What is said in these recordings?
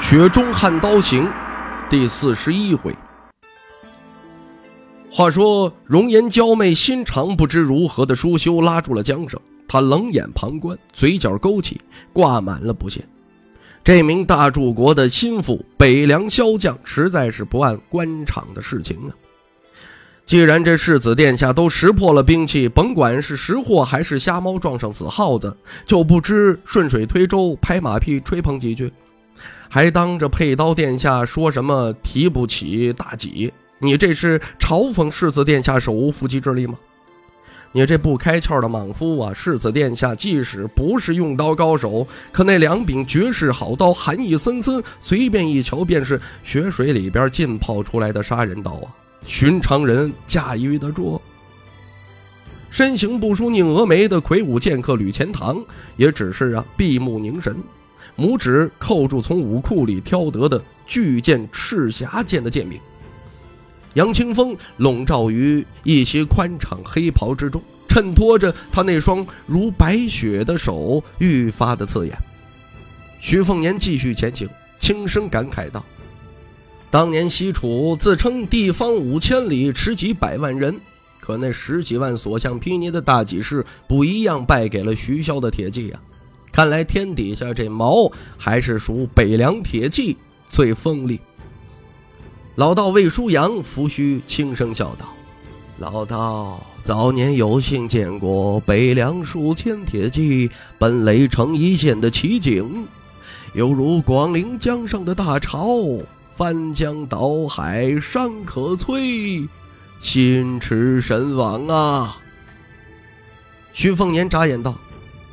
雪中悍刀行》第四十一回。话说，容颜娇媚、心肠不知如何的舒修拉住了缰绳，他冷眼旁观，嘴角勾起，挂满了不屑。这名大柱国的心腹北凉骁将，实在是不按官场的事情啊！既然这世子殿下都识破了兵器，甭管是识货还是瞎猫撞上死耗子，就不知顺水推舟、拍马屁、吹捧几句。还当着佩刀殿下说什么提不起大戟？你这是嘲讽世子殿下手无缚鸡之力吗？你这不开窍的莽夫啊！世子殿下即使不是用刀高手，可那两柄绝世好刀，寒意森森，随便一瞧便是血水里边浸泡出来的杀人刀啊！寻常人驾驭得住？身形不输宁峨眉的魁梧剑客吕钱塘，也只是啊闭目凝神。拇指扣住从武库里挑得的巨剑赤霞剑的剑柄，杨清风笼罩于一袭宽敞黑袍之中，衬托着他那双如白雪的手愈发的刺眼。徐凤年继续前行，轻声感慨道：“当年西楚自称地方五千里，持几百万人，可那十几万所向披靡的大戟士，不一样败给了徐骁的铁骑呀。”看来天底下这矛还是属北凉铁骑最锋利。老道魏舒阳拂须轻声笑道：“老道早年有幸见过北凉数千铁骑奔雷城一线的奇景，犹如广陵江上的大潮，翻江倒海山可摧，心驰神往啊！”徐凤年眨眼道：“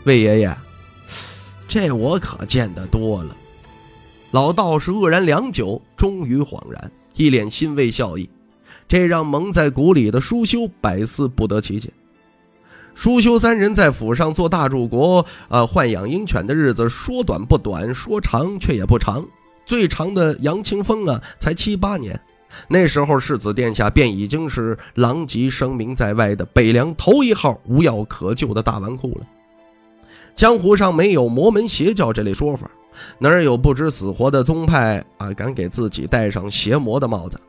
魏爷爷。”这我可见得多了。老道士愕然良久，终于恍然，一脸欣慰笑意。这让蒙在鼓里的舒修百思不得其解。舒修三人在府上做大柱国，呃，豢养鹰犬的日子说短不短，说长却也不长。最长的杨清风啊，才七八年。那时候世子殿下便已经是狼藉声名在外的北凉头一号无药可救的大纨绔了。江湖上没有魔门邪教这类说法，哪有不知死活的宗派啊？敢给自己戴上邪魔的帽子？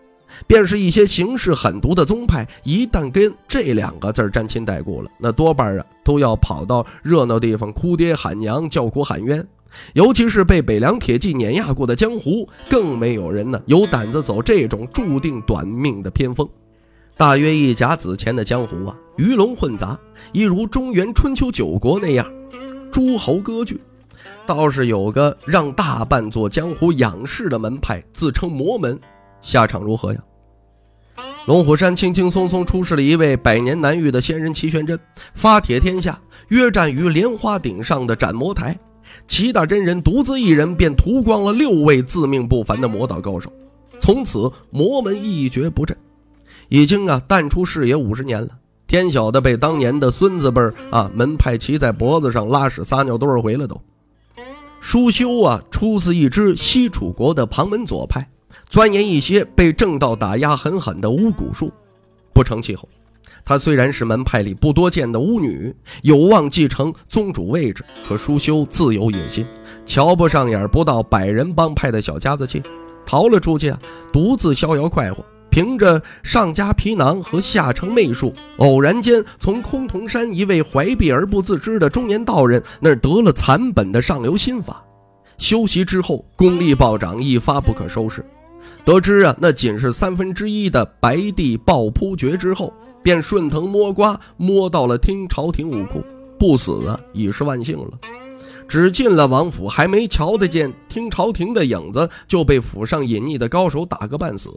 便是一些行事狠毒的宗派，一旦跟这两个字沾亲带故了，那多半啊都要跑到热闹地方哭爹喊娘、叫苦喊冤。尤其是被北凉铁骑碾压过的江湖，更没有人呢有胆子走这种注定短命的偏锋。大约一甲子前的江湖啊，鱼龙混杂，一如中原春秋九国那样。诸侯割据，倒是有个让大半座江湖仰视的门派，自称魔门，下场如何呀？龙虎山轻轻松松出世了一位百年难遇的仙人齐玄真，发帖天下，约战于莲花顶上的斩魔台。齐大真人独自一人便屠光了六位自命不凡的魔道高手，从此魔门一蹶不振，已经啊淡出视野五十年了。天晓得被当年的孙子辈儿啊门派骑在脖子上拉屎撒尿多少回了都。舒修啊出自一支西楚国的旁门左派，钻研一些被正道打压狠狠的巫蛊术。不成气候，他虽然是门派里不多见的巫女，有望继承宗主位置，可舒修自有野心，瞧不上眼不到百人帮派的小家子气，逃了出去啊，独自逍遥快活。凭着上家皮囊和下乘媚术，偶然间从崆峒山一位怀璧而不自知的中年道人那儿得了残本的上流心法，修习之后功力暴涨，一发不可收拾。得知啊，那仅是三分之一的白帝抱扑诀之后，便顺藤摸瓜摸到了听朝廷武库，不死啊已是万幸了。只进了王府，还没瞧得见听朝廷的影子，就被府上隐匿的高手打个半死。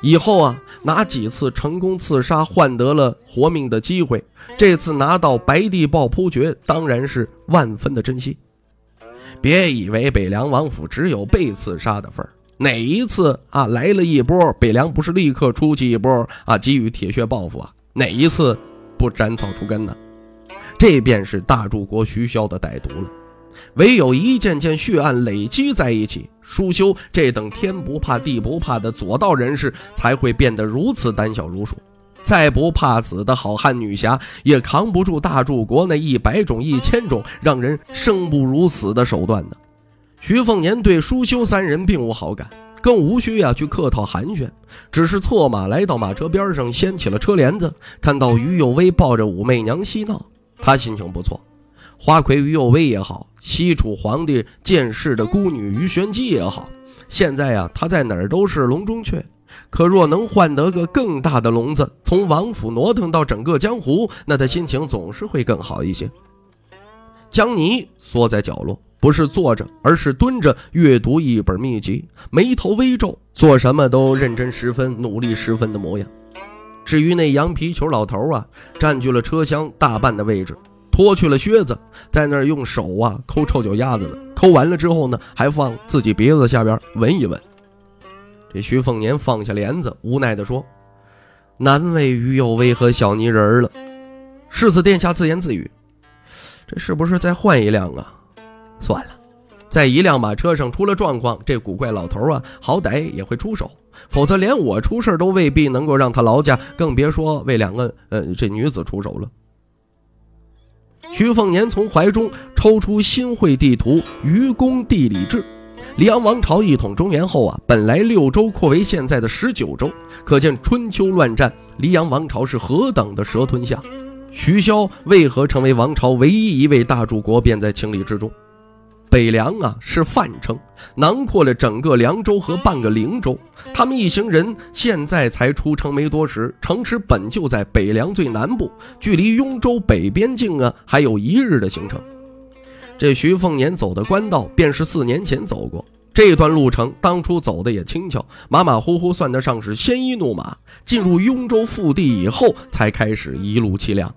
以后啊，哪几次成功刺杀换得了活命的机会？这次拿到白帝抱扑诀，当然是万分的珍惜。别以为北凉王府只有被刺杀的份儿，哪一次啊来了一波，北凉不是立刻出去一波啊，给予铁血报复啊？哪一次不斩草除根呢？这便是大柱国徐骁的歹毒了。唯有一件件血案累积在一起，舒修这等天不怕地不怕的左道人士才会变得如此胆小如鼠。再不怕死的好汉女侠，也扛不住大柱国那一百种、一千种让人生不如死的手段呢。徐凤年对舒修三人并无好感，更无需呀去客套寒暄，只是策马来到马车边上，掀起了车帘子，看到于有为抱着武媚娘嬉闹，他心情不错。花魁于有为也好，西楚皇帝见世的孤女于玄机也好，现在呀，他在哪儿都是笼中雀。可若能换得个更大的笼子，从王府挪腾到整个江湖，那他心情总是会更好一些。江泥缩在角落，不是坐着，而是蹲着阅读一本秘籍，眉头微皱，做什么都认真十分、努力十分的模样。至于那羊皮球老头啊，占据了车厢大半的位置。脱去了靴子，在那儿用手啊抠臭脚丫子呢。抠完了之后呢，还放自己鼻子下边闻一闻。这徐凤年放下帘子，无奈地说：“难为于有为和小泥人了。”世子殿下自言自语：“这是不是再换一辆啊？算了，在一辆马车上出了状况，这古怪老头啊，好歹也会出手。否则连我出事都未必能够让他劳驾，更别说为两个呃这女子出手了。”徐凤年从怀中抽出新会地图《愚公地理志》，黎阳王朝一统中原后啊，本来六州扩为现在的十九州，可见春秋乱战，黎阳王朝是何等的蛇吞象。徐骁为何成为王朝唯一一位大柱国，便在情理之中。北凉啊，是泛称，囊括了整个凉州和半个灵州。他们一行人现在才出城没多时，城池本就在北凉最南部，距离雍州北边境啊，还有一日的行程。这徐凤年走的官道，便是四年前走过这段路程。当初走的也轻巧，马马虎虎，算得上是鲜衣怒马。进入雍州腹地以后，才开始一路凄凉。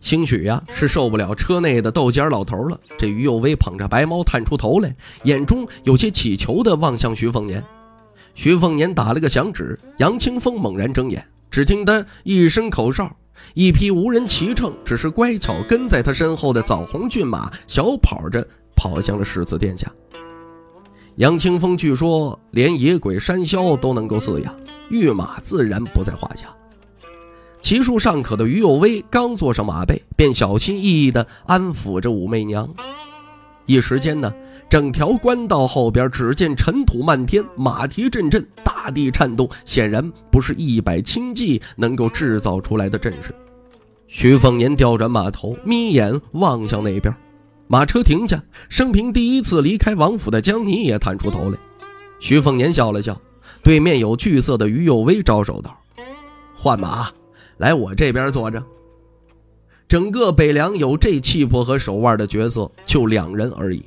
兴许呀，是受不了车内的豆尖老头了。这于有为捧着白猫探出头来，眼中有些乞求地望向徐凤年。徐凤年打了个响指，杨清风猛然睁眼，只听他一声口哨，一匹无人骑乘，只是乖巧跟在他身后的枣红骏马小跑着跑向了世子殿下。杨清风据说连野鬼山魈都能够饲养，御马自然不在话下。骑术尚可的于有威刚坐上马背，便小心翼翼地安抚着武媚娘。一时间呢，整条官道后边只见尘土漫天，马蹄阵阵，大地颤动，显然不是一百轻骑能够制造出来的阵势。徐凤年调转马头，眯眼望向那边，马车停下，生平第一次离开王府的江泥也探出头来。徐凤年笑了笑，对面有惧色的于有威招手道：“换马。”来我这边坐着。整个北凉有这气魄和手腕的角色，就两人而已。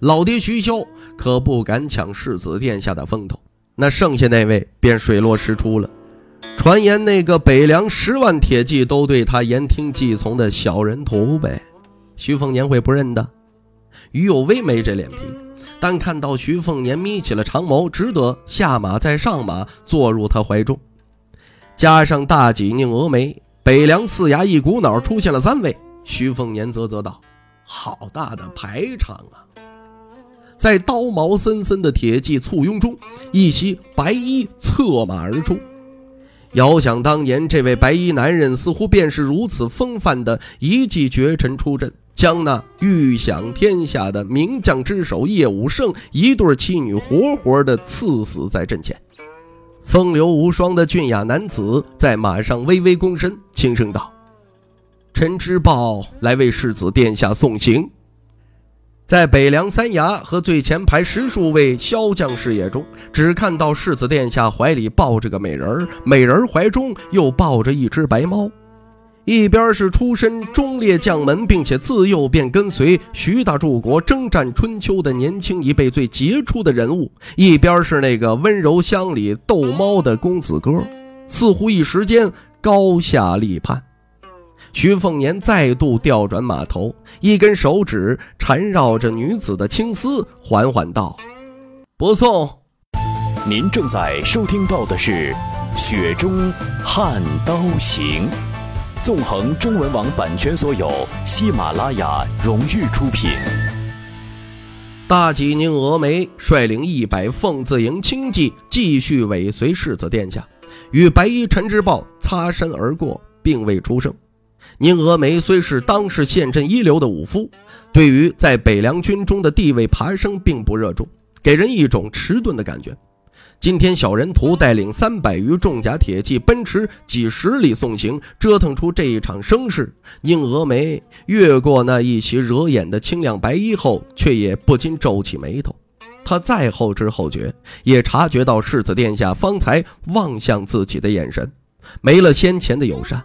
老爹徐骁可不敢抢世子殿下的风头，那剩下那位便水落石出了。传言那个北凉十万铁骑都对他言听计从的小人徒呗，徐凤年会不认的？于有为没这脸皮，但看到徐凤年眯起了长眸，只得下马再上马，坐入他怀中。加上大济宁峨眉，北凉四衙一股脑出现了三位。徐凤年啧啧道：“好大的排场啊！”在刀矛森森的铁骑簇拥中，一袭白衣策马而出。遥想当年，这位白衣男人似乎便是如此风范的一骑绝尘出阵，将那欲享天下的名将之首叶武胜一对妻女活活的刺死在阵前。风流无双的俊雅男子在马上微微躬身，轻声道：“臣知报来为世子殿下送行。”在北凉三衙和最前排十数位骁将视野中，只看到世子殿下怀里抱着个美人儿，美人怀中又抱着一只白猫。一边是出身忠烈将门，并且自幼便跟随徐大柱国征战春秋的年轻一辈最杰出的人物；一边是那个温柔乡里逗猫的公子哥，似乎一时间高下立判。徐凤年再度调转马头，一根手指缠绕着女子的青丝，缓缓道：“不送。”您正在收听到的是《雪中悍刀行》，纵横中文网版权所有，喜马拉雅荣誉出品。大吉宁峨眉率领一百凤字营轻骑继续尾随世子殿下，与白衣陈之豹擦身而过，并未出声。宁峨眉虽是当世县镇一流的武夫，对于在北凉军中的地位爬升并不热衷，给人一种迟钝的感觉。今天小人徒带领三百余重甲铁骑奔驰几十里送行，折腾出这一场声势。宁峨眉越过那一袭惹眼的清亮白衣后，却也不禁皱起眉头。他再后知后觉，也察觉到世子殿下方才望向自己的眼神，没了先前的友善。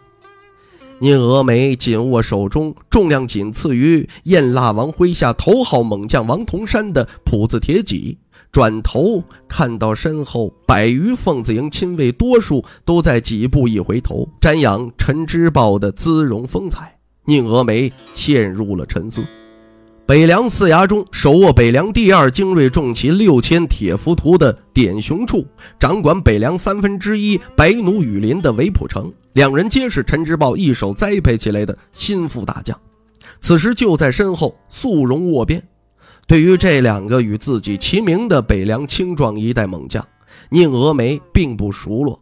宁峨眉紧握手中重量仅次于燕蜡王麾下头号猛将王同山的普字铁戟，转头看到身后百余凤子营亲卫，多数都在几步一回头瞻仰陈之豹的姿容风采，宁峨眉陷入了沉思。北凉四衙中，手握北凉第二精锐重骑六千铁浮屠的典雄处，掌管北凉三分之一白奴羽林的韦普成，两人皆是陈之豹一手栽培起来的心腹大将。此时就在身后肃容握鞭。对于这两个与自己齐名的北凉青壮一代猛将，宁峨眉并不熟络，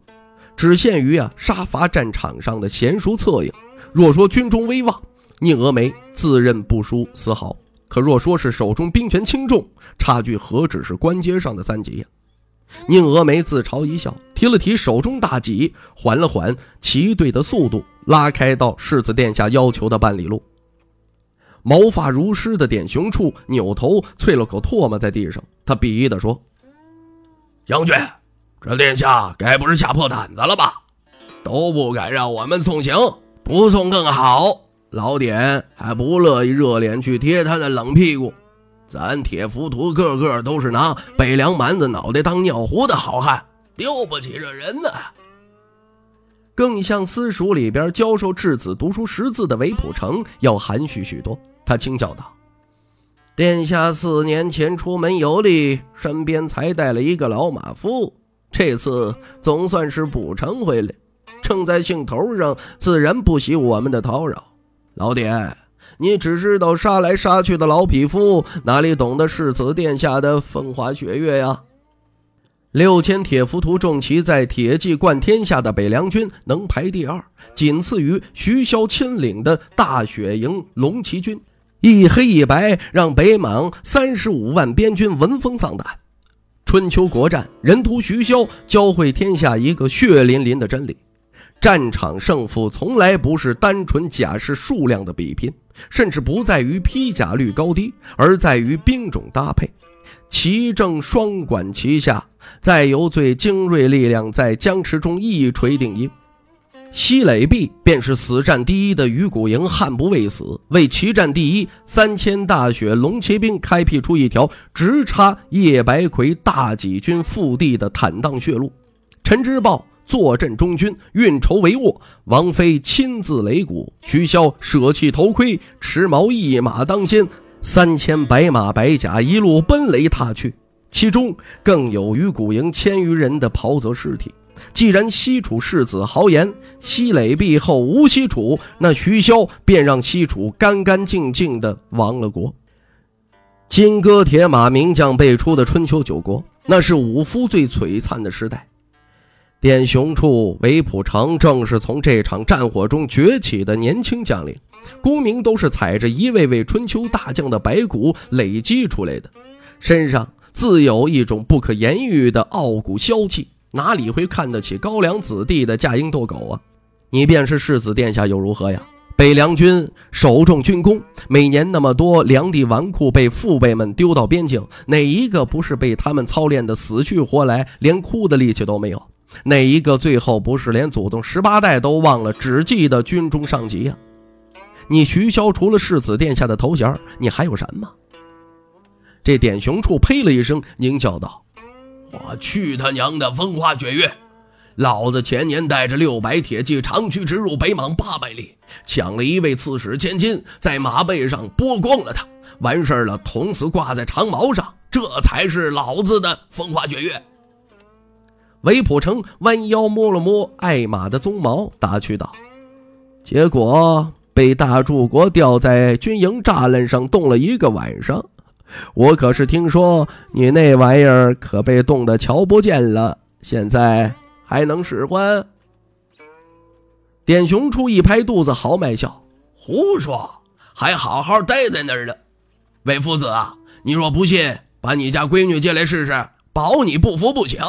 只限于啊杀伐战场上的娴熟策应。若说军中威望，宁峨眉自认不输丝毫。可若说是手中兵权轻重，差距何止是官阶上的三级呀？宁峨眉自嘲一笑，提了提手中大戟，缓了缓骑队的速度，拉开到世子殿下要求的半里路。毛发如湿的点雄处扭头啐了口唾沫在地上，他鄙夷地说：“将军，这殿下该不是吓破胆子了吧？都不敢让我们送行，不送更好。”老点还不乐意热脸去贴他的冷屁股，咱铁浮屠个个都是拿北凉蛮子脑袋当尿壶的好汉，丢不起这人呢。更像私塾里边教授稚子读书识字的韦普成要含蓄许多，他轻笑道：“殿下四年前出门游历，身边才带了一个老马夫，这次总算是补偿回来。正在兴头上，自然不喜我们的叨扰。”老典，你只知道杀来杀去的老匹夫，哪里懂得世子殿下的风花雪月呀？六千铁浮屠重骑在铁骑冠天下的北凉军能排第二，仅次于徐骁亲领的大雪营龙骑军，一黑一白，让北莽三十五万边军闻风丧胆。春秋国战，人屠徐骁，教会天下一个血淋淋的真理。战场胜负从来不是单纯甲士数量的比拼，甚至不在于披甲率高低，而在于兵种搭配。齐正双管齐下，再由最精锐力量在僵持中一锤定音。西垒壁便是死战第一的鱼骨营，悍不畏死，为齐战第一三千大雪龙骑兵开辟出一条直插叶白魁大戟军腹地的坦荡血路。陈之豹。坐镇中军，运筹帷幄。王妃亲自擂鼓，徐骁舍弃头盔，持矛一马当先，三千白马白甲一路奔雷踏去。其中更有于古营千余人的袍泽尸体。既然西楚世子豪言西垒壁后无西楚，那徐骁便让西楚干干净净的亡了国。金戈铁马名将辈出的春秋九国，那是武夫最璀璨的时代。典雄处韦普成正是从这场战火中崛起的年轻将领，功名都是踩着一位位春秋大将的白骨累积出来的，身上自有一种不可言喻的傲骨萧气，哪里会看得起高粱子弟的架鹰斗狗啊？你便是世子殿下又如何呀？北凉军首重军功，每年那么多粮地纨绔被父辈们丢到边境，哪一个不是被他们操练的死去活来，连哭的力气都没有？哪一个最后不是连祖宗十八代都忘了，只记得军中上级呀？你徐骁除了世子殿下的头衔，你还有什么？这典雄处呸了一声，狞笑道：“我去他娘的风花雪月！老子前年带着六百铁骑长驱直入北莽八百里，抢了一位刺史千金，在马背上剥光了他，完事儿了，捅死挂在长矛上，这才是老子的风花雪月。”韦普成弯腰摸了摸艾玛的鬃毛，打趣道：“结果被大柱国吊在军营栅栏上冻了一个晚上。我可是听说你那玩意儿可被冻得瞧不见了，现在还能使唤？”点雄处一拍肚子，豪迈笑：“胡说，还好好待在那儿呢。韦夫子啊，你若不信，把你家闺女借来试试，保你不服不行。”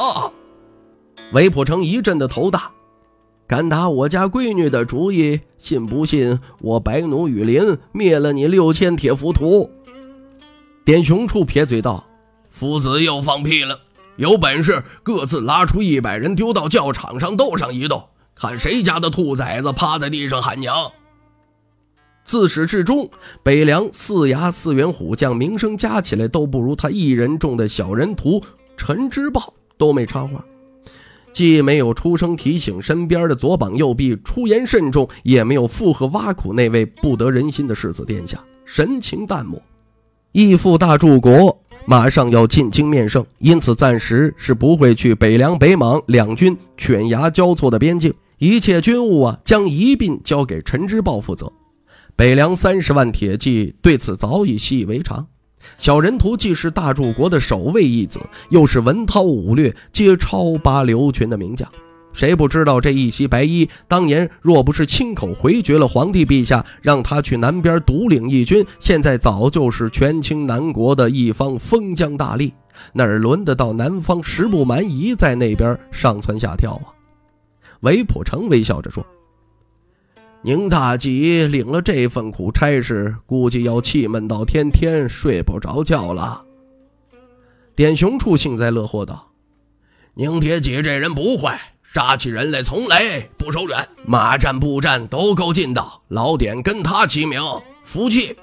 韦普成一阵的头大，敢打我家闺女的主意，信不信我白奴雨林灭了你六千铁浮屠？点雄处撇嘴道：“夫子又放屁了！有本事各自拉出一百人，丢到教场上斗上一斗，看谁家的兔崽子趴在地上喊娘。”自始至终，北凉四牙四员虎将名声加起来都不如他一人众的小人徒陈之豹，都没插话。既没有出声提醒身边的左膀右臂出言慎重，也没有附和挖苦那位不得人心的世子殿下，神情淡漠。义父大柱国马上要进京面圣，因此暂时是不会去北凉、北莽两军犬牙交错的边境，一切军务啊将一并交给陈之豹负责。北凉三十万铁骑对此早已习以为常。小人图既是大柱国的守卫义子，又是文韬武略皆超拔流群的名将，谁不知道这一袭白衣当年若不是亲口回绝了皇帝陛下，让他去南边独领义军，现在早就是权倾南国的一方封疆大吏，哪儿轮得到南方十步蛮夷在那边上蹿下跳啊？韦普成微笑着说。宁大吉领了这份苦差事，估计要气闷到天天睡不着觉了。典雄处幸灾乐祸道：“宁铁戟这人不坏，杀起人来从来不手软，马战步战都够劲道。老点跟他齐名，服气。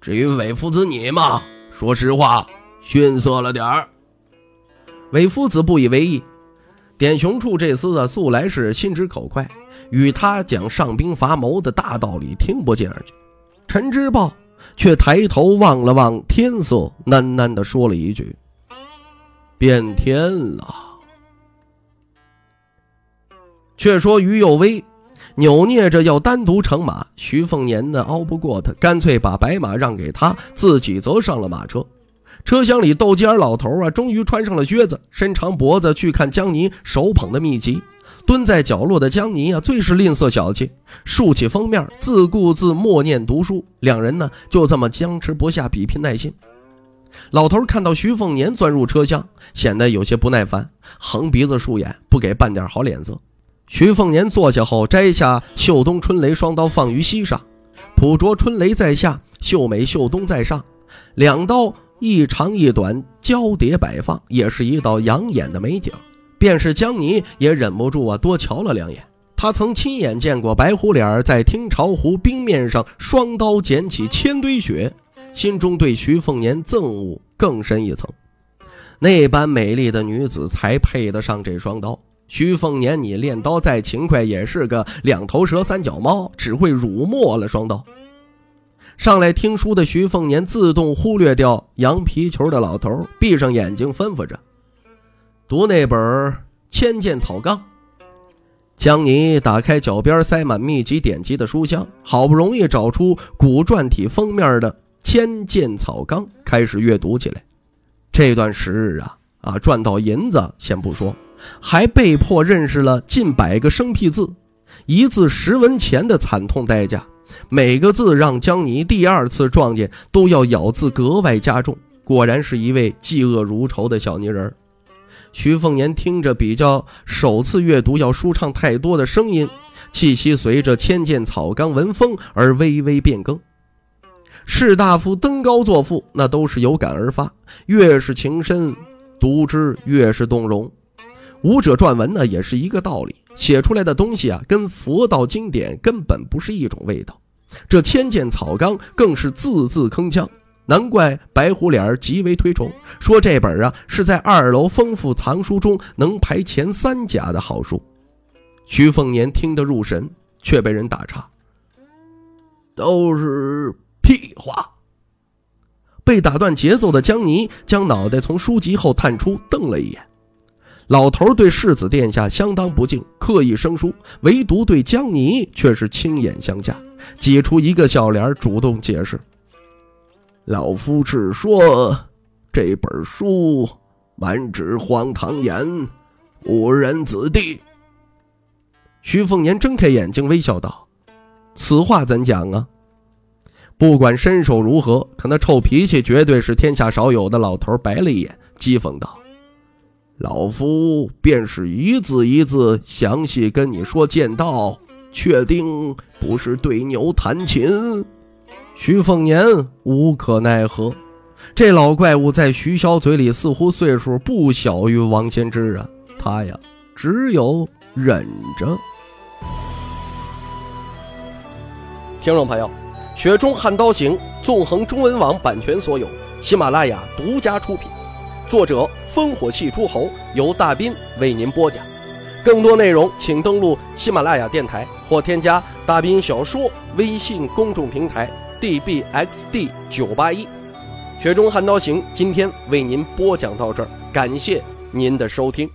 至于韦夫子你嘛，说实话，逊色了点儿。”韦夫子不以为意。典雄处这厮啊，素来是心直口快。与他讲上兵伐谋的大道理听不进耳去，陈之豹却抬头望了望天色，喃喃地说了一句：“变天了。”却说于右威扭捏着要单独乘马，徐凤年呢熬不过他，干脆把白马让给他，自己则上了马车。车厢里，斗鸡眼老头啊，终于穿上了靴子，伸长脖子去看江泥手捧的秘籍。蹲在角落的江泥啊，最是吝啬小气，竖起封面，自顾自默念读书。两人呢，就这么僵持不下，比拼耐心。老头看到徐凤年钻入车厢，显得有些不耐烦，横鼻子竖眼，不给半点好脸色。徐凤年坐下后，摘下秀东春雷双刀放于膝上，朴拙春雷在下，秀美秀东在上，两刀一长一短交叠摆放，也是一道养眼的美景。便是江泥也忍不住啊，多瞧了两眼。他曾亲眼见过白虎脸在听潮湖冰面上双刀捡起千堆雪，心中对徐凤年憎恶更深一层。那般美丽的女子才配得上这双刀。徐凤年，你练刀再勤快，也是个两头蛇三脚猫，只会辱没了双刀。上来听书的徐凤年自动忽略掉羊皮球的老头，闭上眼睛吩咐着。读那本《千剑草纲》，江泥打开脚边塞满秘籍典籍的书箱，好不容易找出古篆体封面的《千剑草纲》，开始阅读起来。这段时日啊啊，赚到银子先不说，还被迫认识了近百个生僻字，一字十文钱的惨痛代价。每个字让江泥第二次撞见都要咬字格外加重。果然是一位嫉恶如仇的小泥人。徐凤年听着比较首次阅读要舒畅太多的声音，气息随着千剑草纲文风而微微变更。士大夫登高作赋，那都是有感而发，越是情深，读之越是动容。武者撰文呢，也是一个道理，写出来的东西啊，跟佛道经典根本不是一种味道。这千剑草纲更是字字铿锵。难怪白虎脸极为推崇，说这本啊是在二楼丰富藏书中能排前三甲的好书。徐凤年听得入神，却被人打岔：“都是屁话。”被打断节奏的江泥将脑袋从书籍后探出，瞪了一眼。老头对世子殿下相当不敬，刻意生疏，唯独对江泥却是亲眼相加，挤出一个笑脸，主动解释：“老夫是说，这本书满纸荒唐言，误人子弟。”徐凤年睁开眼睛，微笑道：“此话怎讲啊？”不管身手如何，可那臭脾气绝对是天下少有的。老头白了一眼，讥讽道：“老夫便是一字一字详细跟你说剑道，确定不是对牛弹琴。”徐凤年无可奈何，这老怪物在徐骁嘴里似乎岁数不小于王先知啊，他呀只有忍着。听众朋友。《雪中悍刀行》纵横中文网版权所有，喜马拉雅独家出品，作者烽火戏诸侯，由大斌为您播讲。更多内容请登录喜马拉雅电台或添加大斌小说微信公众平台 dbxd 九八一。《雪中悍刀行》今天为您播讲到这儿，感谢您的收听。